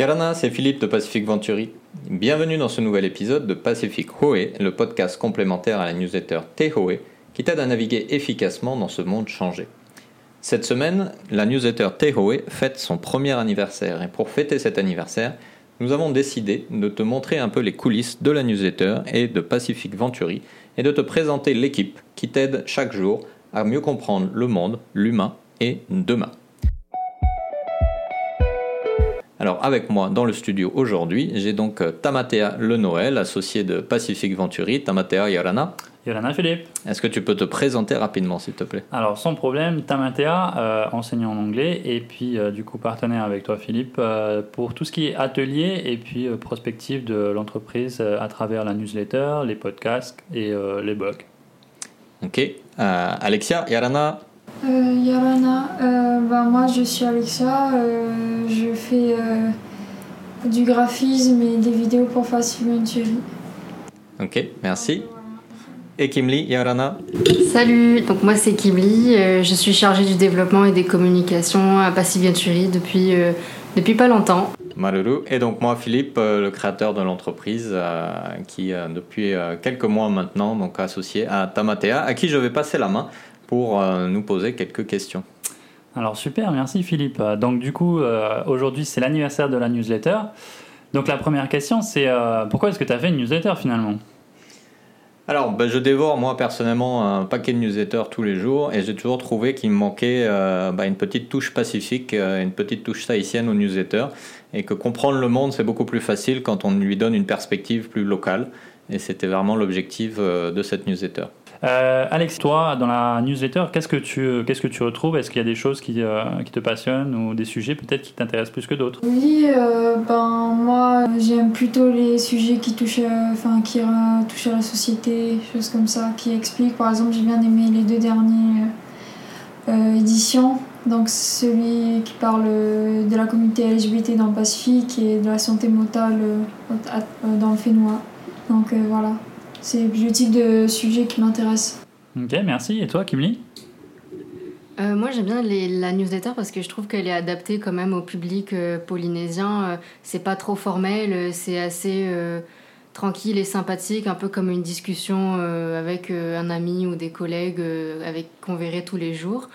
Yarana, c'est Philippe de Pacific Venturi. Bienvenue dans ce nouvel épisode de Pacific Hoé, le podcast complémentaire à la newsletter Tehoe qui t'aide à naviguer efficacement dans ce monde changé. Cette semaine, la newsletter Tehoe fête son premier anniversaire et pour fêter cet anniversaire, nous avons décidé de te montrer un peu les coulisses de la newsletter et de Pacific Venturi et de te présenter l'équipe qui t'aide chaque jour à mieux comprendre le monde, l'humain et demain. Alors avec moi dans le studio aujourd'hui, j'ai donc euh, Tamatea Le Noël, associé de Pacific Venturi. Tamatea Yorana. Yorana Philippe. Est-ce que tu peux te présenter rapidement s'il te plaît? Alors sans problème, Tamatea, euh, enseignant en anglais et puis euh, du coup partenaire avec toi Philippe pour tout ce qui est atelier et puis prospective de l'entreprise à travers la newsletter, les podcasts et les blogs. Ok. Alexia Yorana. Euh, Yarana, euh, bah, moi je suis Alexa, euh, je fais du graphisme et des vidéos pour Venturi. Ok, merci. Et Kimli, Yarana Salut, donc moi c'est Kimli, je suis chargée du développement et des communications à Passive Venturi depuis, depuis pas longtemps. Maruru. Et donc moi Philippe, le créateur de l'entreprise qui depuis quelques mois maintenant donc associé à Tamatea, à qui je vais passer la main pour euh, nous poser quelques questions. Alors super, merci Philippe. Donc du coup, euh, aujourd'hui c'est l'anniversaire de la newsletter. Donc la première question c'est euh, pourquoi est-ce que tu as fait une newsletter finalement? Alors, ben, je dévore moi personnellement un paquet de newsletters tous les jours et j'ai toujours trouvé qu'il me manquait ben, une petite touche pacifique, une petite touche saïtienne aux newsletters et que comprendre le monde c'est beaucoup plus facile quand on lui donne une perspective plus locale et c'était vraiment l'objectif de cette newsletter. Euh, Alex, toi, dans la newsletter, qu'est-ce que tu, qu'est-ce que tu retrouves? Est-ce qu'il y a des choses qui, euh, qui, te passionnent ou des sujets peut-être qui t'intéressent plus que d'autres? Oui, euh, ben moi, j'aime plutôt les sujets qui touchent, enfin, qui touchent à la société, choses comme ça, qui expliquent. Par exemple, j'ai bien aimé les deux dernières éditions. Donc celui qui parle de la communauté LGBT dans le Pacifique et de la santé mentale dans le Fénois. Donc voilà. C'est le type de sujet qui m'intéresse. Ok, merci. Et toi, Kimli? Euh, moi, j'aime bien la newsletter parce que je trouve qu'elle est adaptée quand même au public euh, polynésien. Euh, c'est pas trop formel, c'est assez tranquille et sympathique, un peu comme une discussion avec un ami ou des collègues avec qu'on verrait tous les jours.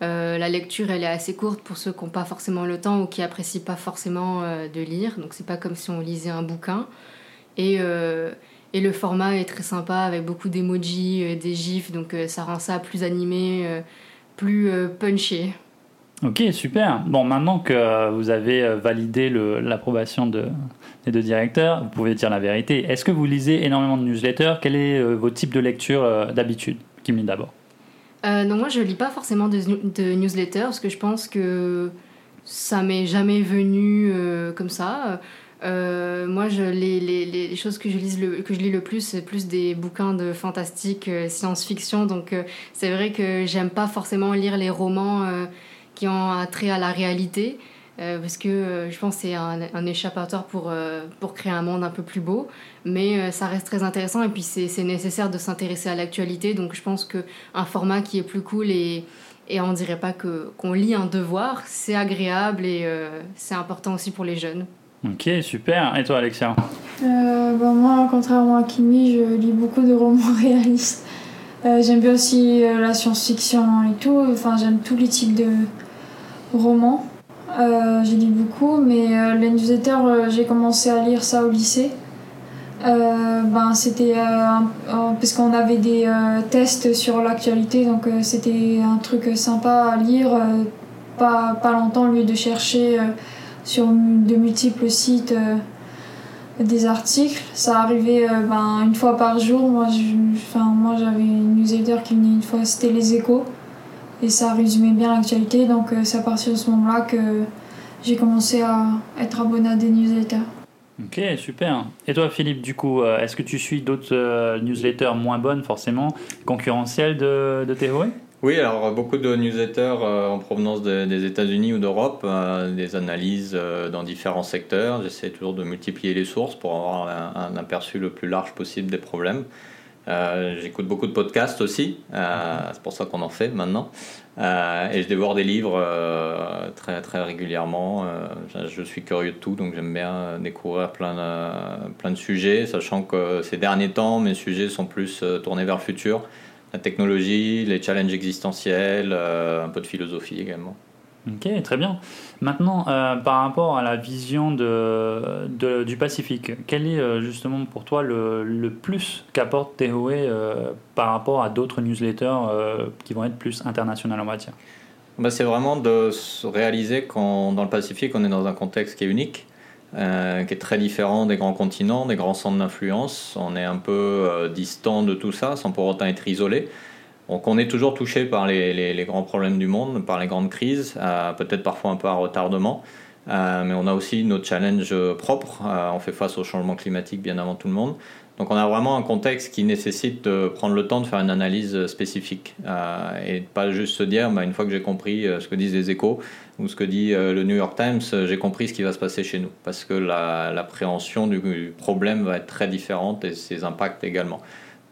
la lecture, elle est assez courte pour ceux qui n'ont pas forcément le temps ou qui apprécient pas forcément de lire. Donc, c'est pas comme si on lisait un bouquin. Et et le format est très sympa avec beaucoup d'emojis, euh, des gifs, donc euh, ça rend ça plus animé, euh, plus punché. Ok, super. Bon, maintenant que vous avez validé l'approbation de, des deux directeurs, vous pouvez dire la vérité. Est-ce que vous lisez énormément de newsletters? Quel est votre type de lecture d'habitude? Me d'abord. non, moi je lis pas forcément de, de newsletters parce que je pense que ça m'est jamais venu comme ça. Euh, moi, je, les, les, les, choses que je, lis le, que je lis le plus, c'est plus des bouquins de fantastique, euh, science-fiction. Donc, euh, c'est vrai que j'aime pas forcément lire les romans qui ont un trait à la réalité. parce que je pense que c'est un, un, échappatoire pour, pour créer un monde un peu plus beau. Mais ça reste très intéressant et puis c'est nécessaire de s'intéresser à l'actualité. Donc, je pense qu'un format qui est plus cool et, et on dirait pas qu'on lit un devoir, c'est agréable et c'est important aussi pour les jeunes. Ok, super. Et toi, Alexia? Euh, bah, Moi, contrairement à Kimi, je lis beaucoup de romans réalistes. Euh, j'aime bien aussi euh, la science-fiction et tout. Enfin, j'aime tous les types de romans. Euh, j'ai lu beaucoup, mais les newsletters, j'ai commencé à lire ça au lycée. Ben, c'était parce qu'on avait des tests sur l'actualité, donc c'était un truc sympa à lire, pas, pas longtemps au lieu de chercher sur de multiples sites euh, des articles. Ça arrivait euh, ben, une fois par jour. Moi, moi j'avais une newsletter qui venait une fois, c'était Les Échos. Et ça résumait bien l'actualité. Donc, euh, c'est à partir de ce moment-là que j'ai commencé à être abonné à des newsletters. Ok, super. Et toi, Philippe, du coup, est-ce que tu suis d'autres newsletters moins bonnes, forcément, concurrentielles de, de oui, alors beaucoup de newsletters euh, en provenance des États-Unis ou d'Europe, euh, des analyses euh, dans différents secteurs. J'essaie toujours de multiplier les sources pour avoir un, aperçu le plus large possible des problèmes. J'écoute beaucoup de podcasts aussi, c'est pour ça qu'on en fait maintenant. et je dévore des livres très, très régulièrement. je suis curieux de tout, donc j'aime bien découvrir plein de, plein de sujets, sachant que ces derniers temps, mes sujets sont plus tournés vers le futur la technologie, les challenges existentiels, un peu de philosophie également. Ok, très bien. Maintenant, euh, par rapport à la vision de, du Pacifique, quel est euh, justement pour toi le, plus qu'apporte Tehoe euh, par rapport à d'autres newsletters qui vont être plus internationales en matière? Bah, C'est vraiment de réaliser qu'en dans le Pacifique, on est dans un contexte qui est unique, qui est très différent des grands continents, des grands centres d'influence. On est un peu distant de tout ça sans pour autant être isolé. Donc on est toujours touché par les, grands problèmes du monde, par les grandes crises, euh, peut-être parfois un peu à retardement, euh, mais on a aussi nos challenges propres. Euh, on fait face au changement climatique bien avant tout le monde. Donc on a vraiment un contexte qui nécessite de prendre le temps de faire une analyse spécifique et pas juste se dire bah, une fois que j'ai compris ce que disent les échos ou ce que dit le New York Times, j'ai compris ce qui va se passer chez nous parce que l'appréhension du problème va être très différente et ses impacts également.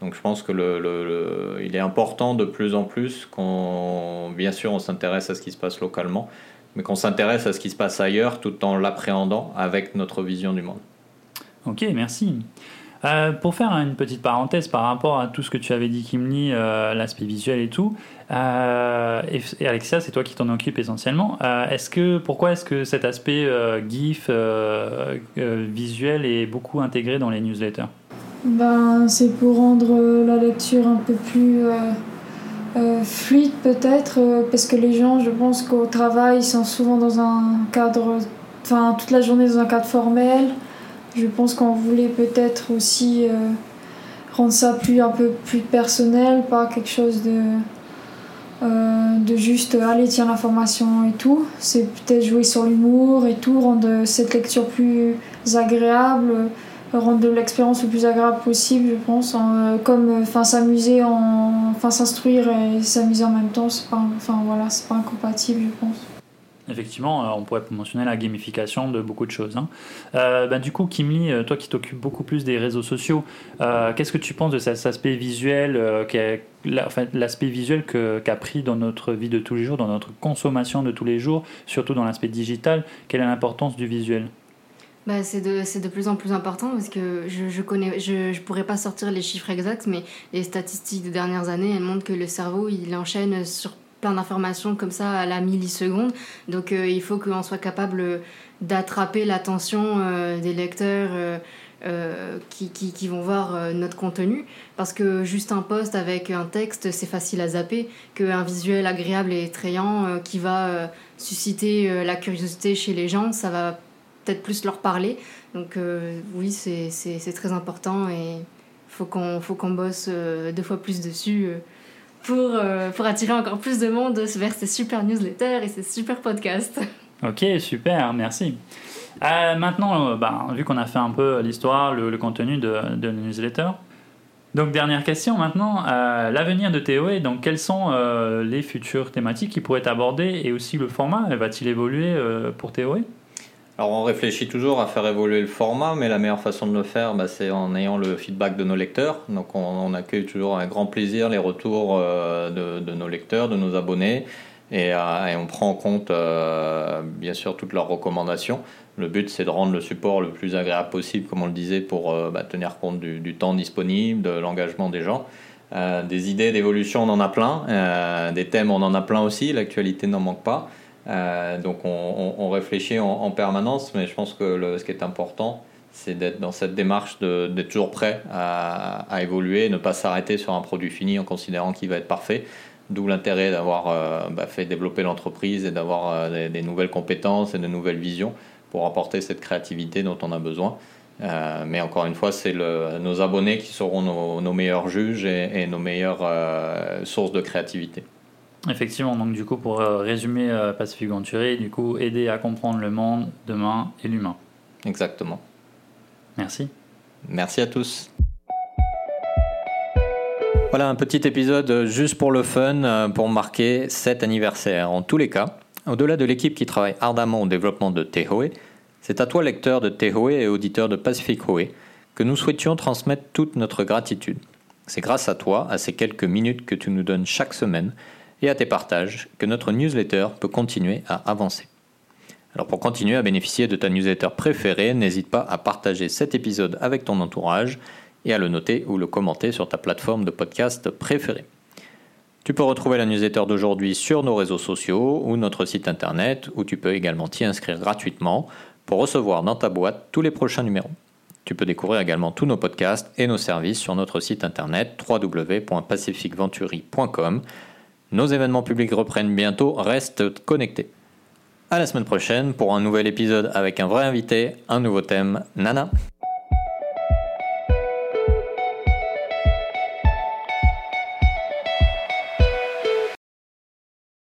Donc je pense que le, il est important de plus en plus qu'on, bien sûr, on s'intéresse à ce qui se passe localement, mais qu'on s'intéresse à ce qui se passe ailleurs tout en l'appréhendant avec notre vision du monde. Ok, merci. Euh, pour faire une petite parenthèse par rapport à tout ce que tu avais dit, Kimli, euh, l'aspect visuel et tout, euh, et, Alexia, c'est toi qui t'en occupes essentiellement. est-ce que, pourquoi est-ce que cet aspect GIF visuel est beaucoup intégré dans les newsletters? Ben, C'est pour rendre la lecture un peu plus euh, euh, fluide peut-être, euh, parce que les gens, je pense qu'au travail, ils sont souvent dans un cadre, enfin toute la journée dans un cadre formel. Je pense qu'on voulait peut-être aussi rendre ça plus, un peu plus personnel, pas quelque chose de, de juste aller tiens l'information et tout. C'est peut-être jouer sur l'humour et tout, rendre cette lecture plus agréable rendre l'expérience le plus agréable possible, je pense. Euh, comme euh, enfin s'amuser, en, enfin s'instruire et s'amuser en même temps, c'est pas, enfin voilà, c'est pas incompatible, je pense. Effectivement, euh, on pourrait mentionner la gamification de beaucoup de choses. Hein. Ben, du coup, Kimli, toi qui t'occupes beaucoup plus des réseaux sociaux, qu'est-ce que tu penses de cet aspect visuel, enfin, l'aspect visuel qu'a pris dans notre vie de tous les jours, dans notre consommation de tous les jours, surtout dans l'aspect digital? Quelle est l'importance du visuel? Bah, c'est de, plus en plus important parce que je, je connais, je, pourrais pas sortir les chiffres exacts, mais les statistiques des dernières années, elles montrent que le cerveau, il enchaîne sur plein d'informations comme ça à la milliseconde. Donc euh, il faut qu'on soit capable d'attraper l'attention euh, des lecteurs euh, qui, vont voir notre contenu. Parce que juste un post avec un texte, c'est facile à zapper. Qu'un visuel agréable et effrayant qui va susciter la curiosité chez les gens, ça va peut-être plus leur parler. Donc euh, oui, c'est très important et faut qu'on faut qu'on bosse euh, deux fois plus dessus euh, pour, pour attirer encore plus de monde vers ces super newsletters et ces super podcasts. Ok, super, merci. maintenant, bah, vu qu'on a fait un peu l'histoire, le, contenu de, de newsletter, donc dernière question maintenant, l'avenir de TOE, donc quelles sont les futures thématiques qui pourraient être abordées et aussi le format, va-t-il évoluer pour TOE alors on réfléchit toujours à faire évoluer le format, mais la meilleure façon de le faire, bah, c'est en ayant le feedback de nos lecteurs. Donc on, accueille toujours avec grand plaisir les retours euh, de, nos lecteurs, de nos abonnés, et, euh, on prend en compte euh, bien sûr toutes leurs recommandations. Le but c'est de rendre le support le plus agréable possible, comme on le disait, pour bah, tenir compte du, du, temps disponible, de l'engagement des gens. des idées d'évolution, on en a plein. des thèmes, on en a plein aussi. L'actualité n'en manque pas. Euh, donc on, réfléchit en, permanence, mais je pense que ce qui est important, c'est d'être dans cette démarche d'être toujours prêt à, évoluer, ne pas s'arrêter sur un produit fini en considérant qu'il va être parfait. D'où l'intérêt d'avoir euh, bah, fait développer l'entreprise et d'avoir euh, des, nouvelles compétences et de nouvelles visions pour apporter cette créativité dont on a besoin. mais encore une fois, c'est nos abonnés qui seront nos, meilleurs juges et nos meilleures sources de créativité. Effectivement, donc du coup, pour euh, résumer euh, Pacific Venturi, du coup, aider à comprendre le monde demain et l'humain. Exactement. Merci. Merci à tous. Voilà un petit épisode juste pour le fun, euh, pour marquer cet anniversaire. En tous les cas, au-delà de l'équipe qui travaille ardemment au développement de Tehoe, c'est à toi, lecteur de Tehoe et auditeur de Pacific Hoe, que nous souhaitions transmettre toute notre gratitude. C'est grâce à toi, à ces quelques minutes que tu nous donnes chaque semaine et à tes partages que notre newsletter peut continuer à avancer. Alors pour continuer à bénéficier de ta newsletter préférée, n'hésite pas à partager cet épisode avec ton entourage et à le noter ou le commenter sur ta plateforme de podcast préférée. Tu peux retrouver la newsletter d'aujourd'hui sur nos réseaux sociaux ou notre site internet où tu peux également t'y inscrire gratuitement pour recevoir dans ta boîte tous les prochains numéros. Tu peux découvrir également tous nos podcasts et nos services sur notre site internet www.pacificventuri.com. Nos événements publics reprennent bientôt, reste connecté. À la semaine prochaine pour un nouvel épisode avec un vrai invité, un nouveau thème. Nana